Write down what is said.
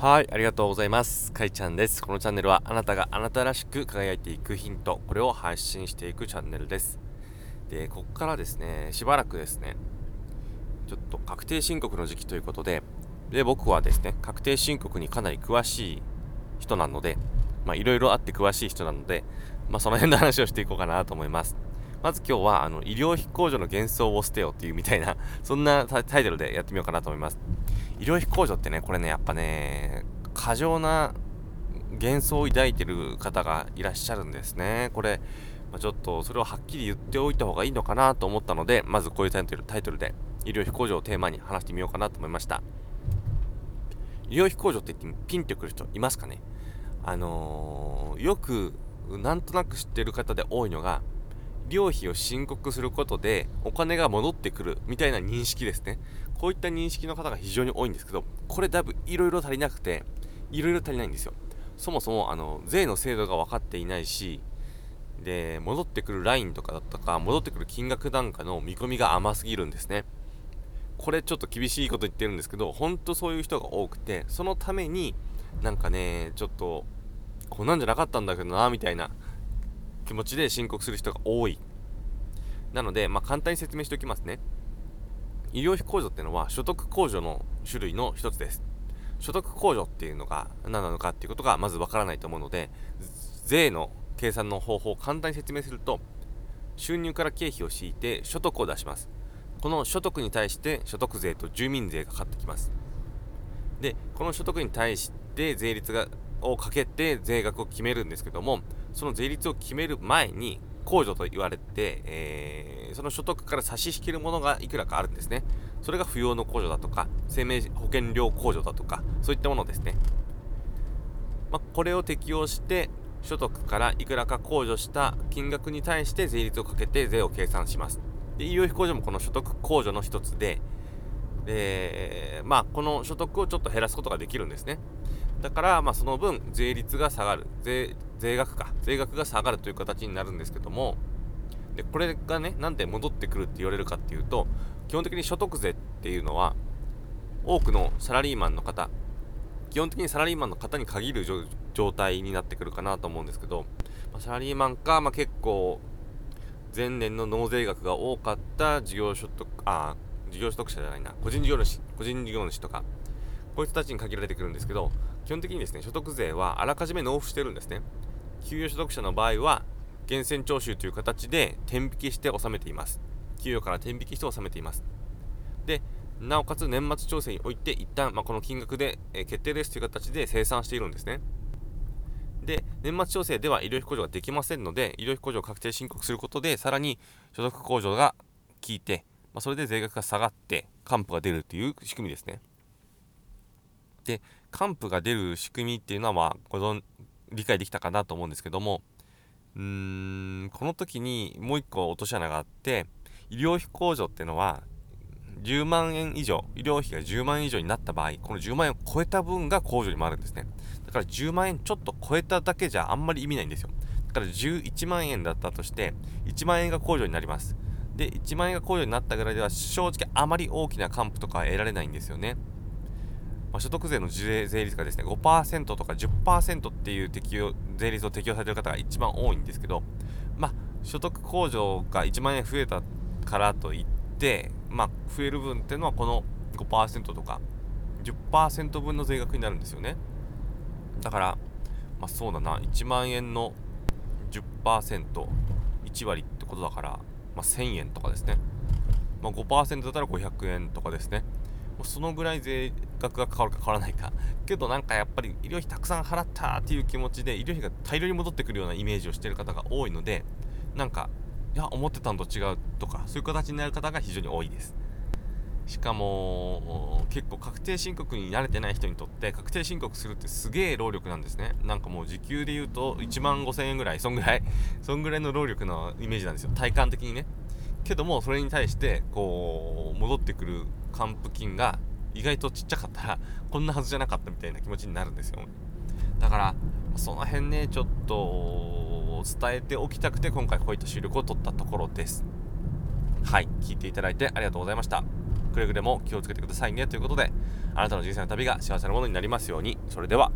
はい、ありがとうございます。かいちゃんです。このチャンネルはあなたがあなたらしく輝いていくヒント、これを発信していくチャンネルです。で、こっからですね、しばらくですね、ちょっと確定申告の時期ということで、で、僕はですね、確定申告にかなり詳しい人なので、まあ、いろいろあって詳しい人なので、まあ、その辺の話をしていこうかなと思います。まず今日は、あの、医療費控除の幻想を捨てよっていうみたいな、そんなタイトルでやってみようかなと思います。医療費控除ってね、これね、やっぱね、過剰な幻想を抱いてる方がいらっしゃるんですね。これ、ま、ちょっとそれをはっきり言っておいた方がいいのかなと思ったので、まずこういうタイトルタイトルで医療費控除をテーマに話してみようかなと思いました。医療費控除って言ってピンってくる人いますかね？あのー、よくなんとなく知ってる方で多いのが、医療費を申告することでお金が戻ってくるみたいな認識ですね。こういった認識の方が非常に多いんですけど、これだいぶいろいろ足りなくて、いろいろ足りないんですよ。そもそも、あの、税の制度が分かっていないし、で、戻ってくるラインとかだったか、戻ってくる金額なんかの見込みが甘すぎるんですね。これちょっと厳しいこと言ってるんですけど、ほんとそういう人が多くて、そのために、なんかね、ちょっと、こんなんじゃなかったんだけどな、みたいな気持ちで申告する人が多い。なので、まあ、簡単に説明しておきますね。医療費控除っていうのは所得控除の種類の一つです。所得控除っていうのが何なのかっていうことがまずわからないと思うので、税の計算の方法を簡単に説明すると、収入から経費を敷いて所得を出します。この所得に対して所得税と住民税がかかってきます。で、この所得に対して税率がをかけて税額を決めるんですけども、その税率を決める前に、控除と言われて、えー、その所得から差し引けるものがいくらかあるんですね。それが扶養の控除だとか、生命保険料控除だとか、そういったものですね。まあ、これを適用して、所得からいくらか控除した金額に対して税率をかけて税を計算します。で、医療費控除もこの所得控除の一つで、で、まあ、この所得をちょっと減らすことができるんですね。だから、まあ、その分、税率が下がる。税、税額か。税額が下がるという形になるんですけども、で、これがね、なんで戻ってくるって言われるかっていうと、基本的に所得税っていうのは、多くのサラリーマンの方、基本的にサラリーマンの方に限る状態になってくるかなと思うんですけど、ま、サラリーマンか、まあ、結構、前年の納税額が多かった事業所得、あ、事業所得者じゃないな、個人事業主、個人事業主とか、こういう人たちに限られてくるんですけど、基本的にですね、所得税はあらかじめ納付してるんですね。給与所得者の場合は、源泉徴収という形で転引きして納めています。給与から転引きして納めています。で、なおかつ年末調整において一旦、まあ、この金額で、え、決定ですという形で生産しているんですね。で、年末調整では医療費控除ができませんので、医療費控除を確定申告することで、さらに所得控除が効いて、まあ、それで税額が下がって、還付が出るという仕組みですね。で、還付が出る仕組みっていうのは、まあ、ご存、理解できたかなと思うんですけども、うーん、この時にもう一個落とし穴があって、医療費控除っていうのは、10万円以上、医療費が10万円以上になった場合、この10万円を超えた分が控除にもあるんですね。だから10万円ちょっと超えただけじゃあんまり意味ないんですよ。だから11万円だったとして、1万円が控除になります。で、1万円が控除になったぐらいでは正直あまり大きな還付とかは得られないんですよね。まあ、所得税の税率がですね、5%とか10%っていう適用、税率を適用されている方が一番多いんですけど、まあ、所得控除が1万円増えたからといって、まあ、増える分っていうのはこの5%とか10%分の税額になるんですよね。だから、まあ、そうだな、1万円の10%、1割ってことだから、まあ、1000円とかですね。まあ、5%だったら500円とかですね。そのぐらい税額が変わるか変わらないか。けどなんかやっぱり医療費たくさん払ったっていう気持ちで医療費が大量に戻ってくるようなイメージをしている方が多いので、なんか、いや、思ってたのと違うとか、そういう形になる方が非常に多いです。しかも、結構確定申告に慣れてない人にとって確定申告するってすげえ労力なんですね。なんかもう時給で言うと1万5000円ぐらい、そんぐらい、そんぐらいの労力のイメージなんですよ。体感的にね。けども、それに対して、こう、戻ってくる還付金が意外とちっちゃかったら、こんなはずじゃなかったみたいな気持ちになるんですよ。だから、その辺ね、ちょっと、伝えておきたくて、今回こういった収録を取ったところです。はい、聞いていただいてありがとうございました。くれぐれも気をつけてくださいねということであなたの人生の旅が幸せなものになりますようにそれでは